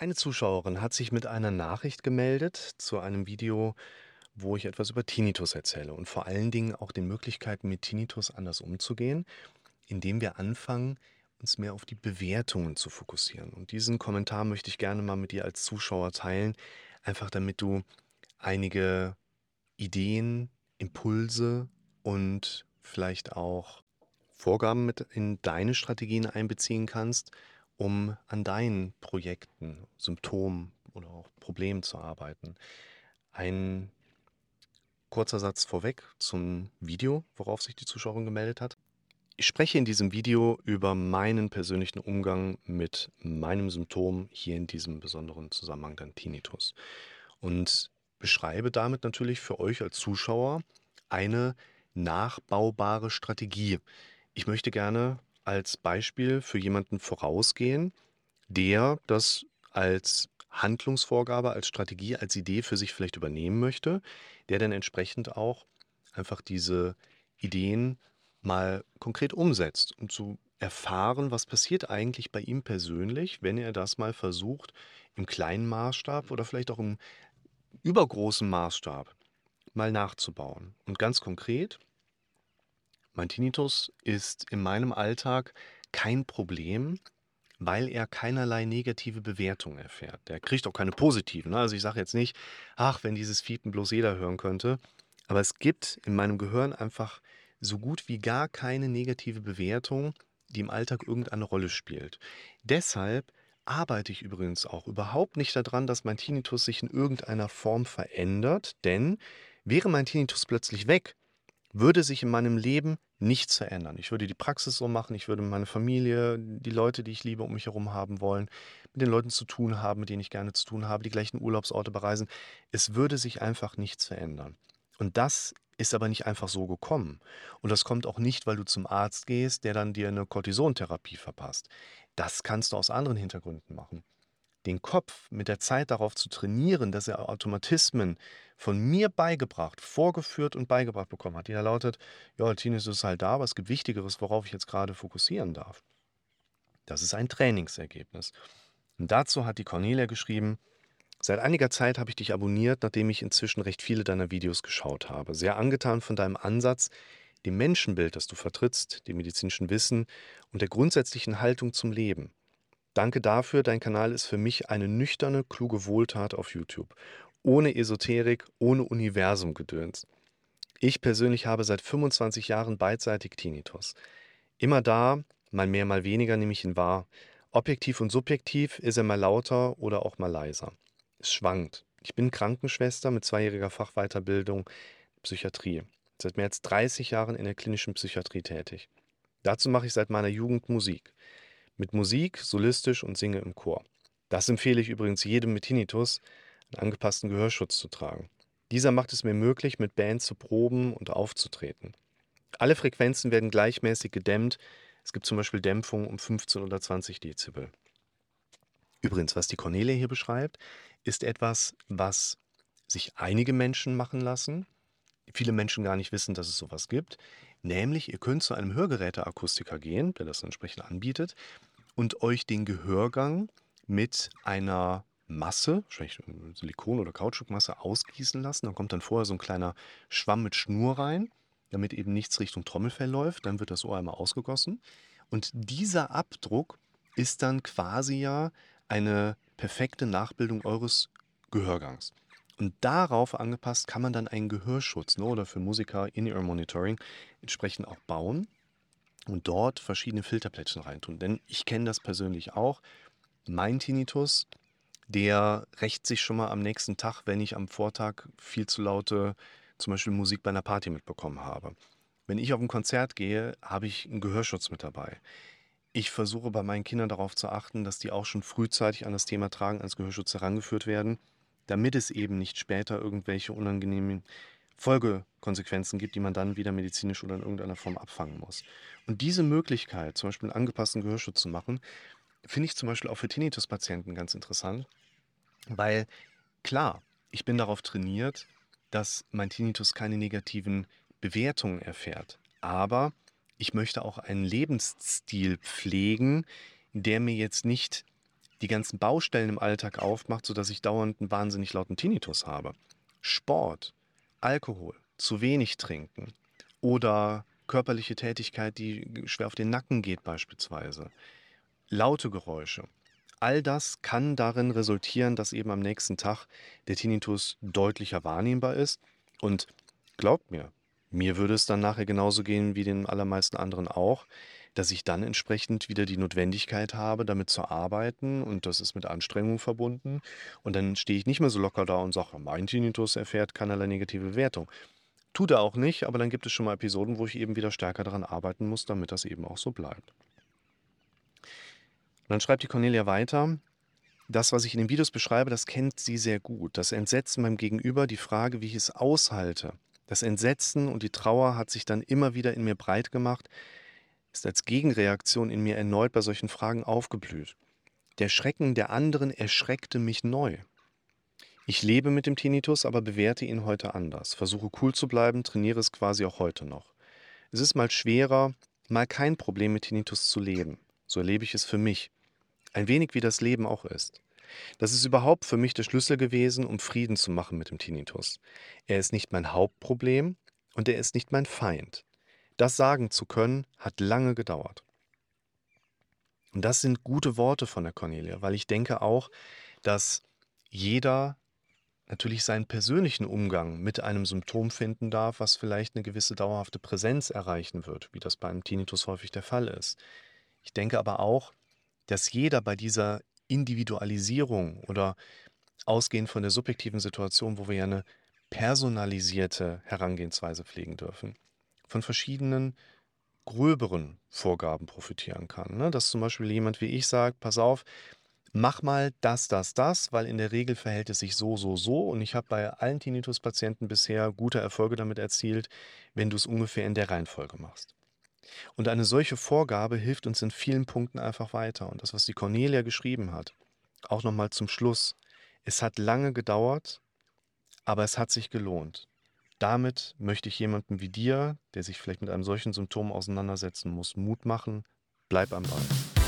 Eine Zuschauerin hat sich mit einer Nachricht gemeldet zu einem Video, wo ich etwas über Tinnitus erzähle und vor allen Dingen auch den Möglichkeiten, mit Tinnitus anders umzugehen, indem wir anfangen, uns mehr auf die Bewertungen zu fokussieren. Und diesen Kommentar möchte ich gerne mal mit dir als Zuschauer teilen, einfach damit du einige Ideen, Impulse und vielleicht auch Vorgaben mit in deine Strategien einbeziehen kannst, um an deinen Projekten, Symptomen oder auch Problemen zu arbeiten. Ein kurzer Satz vorweg zum Video, worauf sich die Zuschauerin gemeldet hat. Ich spreche in diesem Video über meinen persönlichen Umgang mit meinem Symptom, hier in diesem besonderen Zusammenhang dann Tinnitus. Und beschreibe damit natürlich für euch als Zuschauer eine nachbaubare Strategie. Ich möchte gerne als Beispiel für jemanden vorausgehen, der das als Handlungsvorgabe, als Strategie, als Idee für sich vielleicht übernehmen möchte, der dann entsprechend auch einfach diese Ideen mal konkret umsetzt, um zu erfahren, was passiert eigentlich bei ihm persönlich, wenn er das mal versucht, im kleinen Maßstab oder vielleicht auch im übergroßen Maßstab mal nachzubauen. Und ganz konkret, mein Tinnitus ist in meinem Alltag kein Problem, weil er keinerlei negative Bewertung erfährt. Der kriegt auch keine positiven. Ne? Also ich sage jetzt nicht, ach, wenn dieses Fiepen bloß jeder hören könnte. Aber es gibt in meinem Gehirn einfach so gut wie gar keine negative Bewertung, die im Alltag irgendeine Rolle spielt. Deshalb arbeite ich übrigens auch überhaupt nicht daran, dass mein Tinnitus sich in irgendeiner Form verändert, denn wäre mein Tinnitus plötzlich weg, würde sich in meinem Leben nichts verändern. Ich würde die Praxis so machen, ich würde meine Familie, die Leute, die ich liebe, um mich herum haben wollen, mit den Leuten zu tun haben, mit denen ich gerne zu tun habe, die gleichen Urlaubsorte bereisen. Es würde sich einfach nichts verändern. Und das ist aber nicht einfach so gekommen. Und das kommt auch nicht, weil du zum Arzt gehst, der dann dir eine Cortisontherapie verpasst. Das kannst du aus anderen Hintergründen machen den Kopf mit der Zeit darauf zu trainieren, dass er Automatismen von mir beigebracht, vorgeführt und beigebracht bekommen hat, die da lautet, ja, Tinnitus ist halt da, aber es gibt Wichtigeres, worauf ich jetzt gerade fokussieren darf. Das ist ein Trainingsergebnis. Und dazu hat die Cornelia geschrieben, Seit einiger Zeit habe ich dich abonniert, nachdem ich inzwischen recht viele deiner Videos geschaut habe. Sehr angetan von deinem Ansatz, dem Menschenbild, das du vertrittst, dem medizinischen Wissen und der grundsätzlichen Haltung zum Leben. Danke dafür, dein Kanal ist für mich eine nüchterne, kluge Wohltat auf YouTube. Ohne Esoterik, ohne Universumgedöns. Ich persönlich habe seit 25 Jahren beidseitig Tinnitus. Immer da, mal mehr, mal weniger nehme ich ihn wahr. Objektiv und subjektiv ist er mal lauter oder auch mal leiser. Es schwankt. Ich bin Krankenschwester mit zweijähriger Fachweiterbildung Psychiatrie. Seit mehr als 30 Jahren in der klinischen Psychiatrie tätig. Dazu mache ich seit meiner Jugend Musik mit Musik, solistisch und singe im Chor. Das empfehle ich übrigens jedem mit Tinnitus, einen angepassten Gehörschutz zu tragen. Dieser macht es mir möglich, mit Bands zu proben und aufzutreten. Alle Frequenzen werden gleichmäßig gedämmt. Es gibt zum Beispiel Dämpfung um 15 oder 20 Dezibel. Übrigens, was die Cornelia hier beschreibt, ist etwas, was sich einige Menschen machen lassen, viele Menschen gar nicht wissen, dass es sowas gibt. Nämlich, ihr könnt zu einem Hörgeräteakustiker gehen, der das entsprechend anbietet, und euch den Gehörgang mit einer Masse, wahrscheinlich Silikon- oder Kautschukmasse, ausgießen lassen. Dann kommt dann vorher so ein kleiner Schwamm mit Schnur rein, damit eben nichts Richtung Trommelfell läuft. Dann wird das Ohr einmal ausgegossen. Und dieser Abdruck ist dann quasi ja eine perfekte Nachbildung eures Gehörgangs. Und darauf angepasst kann man dann einen Gehörschutz ne, oder für Musiker In-Ear Monitoring entsprechend auch bauen und dort verschiedene Filterplättchen reintun. Denn ich kenne das persönlich auch. Mein Tinnitus, der rächt sich schon mal am nächsten Tag, wenn ich am Vortag viel zu laute zum Beispiel Musik bei einer Party mitbekommen habe. Wenn ich auf ein Konzert gehe, habe ich einen Gehörschutz mit dabei. Ich versuche bei meinen Kindern darauf zu achten, dass die auch schon frühzeitig an das Thema Tragen als Gehörschutz herangeführt werden, damit es eben nicht später irgendwelche unangenehmen Folgekonsequenzen gibt, die man dann wieder medizinisch oder in irgendeiner Form abfangen muss. Und diese Möglichkeit, zum Beispiel einen angepassten Gehörschutz zu machen, finde ich zum Beispiel auch für Tinnitus-Patienten ganz interessant, weil klar, ich bin darauf trainiert, dass mein Tinnitus keine negativen Bewertungen erfährt. Aber ich möchte auch einen Lebensstil pflegen, der mir jetzt nicht die ganzen Baustellen im Alltag aufmacht, sodass ich dauernd einen wahnsinnig lauten Tinnitus habe. Sport, Alkohol, zu wenig trinken oder körperliche Tätigkeit, die schwer auf den Nacken geht beispielsweise, laute Geräusche. All das kann darin resultieren, dass eben am nächsten Tag der Tinnitus deutlicher wahrnehmbar ist. Und glaubt mir, mir würde es dann nachher genauso gehen wie den allermeisten anderen auch, dass ich dann entsprechend wieder die Notwendigkeit habe, damit zu arbeiten und das ist mit Anstrengung verbunden. Und dann stehe ich nicht mehr so locker da und sage, mein Tinnitus erfährt keinerlei negative Wertung. Tut er auch nicht, aber dann gibt es schon mal Episoden, wo ich eben wieder stärker daran arbeiten muss, damit das eben auch so bleibt. Und dann schreibt die Cornelia weiter, das, was ich in den Videos beschreibe, das kennt sie sehr gut. Das Entsetzen beim Gegenüber, die Frage, wie ich es aushalte. Das Entsetzen und die Trauer hat sich dann immer wieder in mir breit gemacht, ist als Gegenreaktion in mir erneut bei solchen Fragen aufgeblüht. Der Schrecken der anderen erschreckte mich neu. Ich lebe mit dem Tinnitus, aber bewerte ihn heute anders. Versuche cool zu bleiben, trainiere es quasi auch heute noch. Es ist mal schwerer, mal kein Problem mit Tinnitus zu leben. So erlebe ich es für mich. Ein wenig wie das Leben auch ist. Das ist überhaupt für mich der Schlüssel gewesen, um Frieden zu machen mit dem Tinnitus. Er ist nicht mein Hauptproblem und er ist nicht mein Feind. Das sagen zu können, hat lange gedauert. Und das sind gute Worte von der Cornelia, weil ich denke auch, dass jeder natürlich seinen persönlichen Umgang mit einem Symptom finden darf, was vielleicht eine gewisse dauerhafte Präsenz erreichen wird, wie das beim Tinnitus häufig der Fall ist. Ich denke aber auch, dass jeder bei dieser Individualisierung oder ausgehend von der subjektiven Situation, wo wir ja eine personalisierte Herangehensweise pflegen dürfen, von verschiedenen gröberen Vorgaben profitieren kann. Ne? Dass zum Beispiel jemand wie ich sagt, pass auf, mach mal das, das, das, weil in der Regel verhält es sich so, so, so. Und ich habe bei allen Tinnitus-Patienten bisher gute Erfolge damit erzielt, wenn du es ungefähr in der Reihenfolge machst. Und eine solche Vorgabe hilft uns in vielen Punkten einfach weiter. Und das, was die Cornelia geschrieben hat, auch nochmal zum Schluss. Es hat lange gedauert, aber es hat sich gelohnt. Damit möchte ich jemandem wie dir, der sich vielleicht mit einem solchen Symptom auseinandersetzen muss, Mut machen. Bleib am Ball.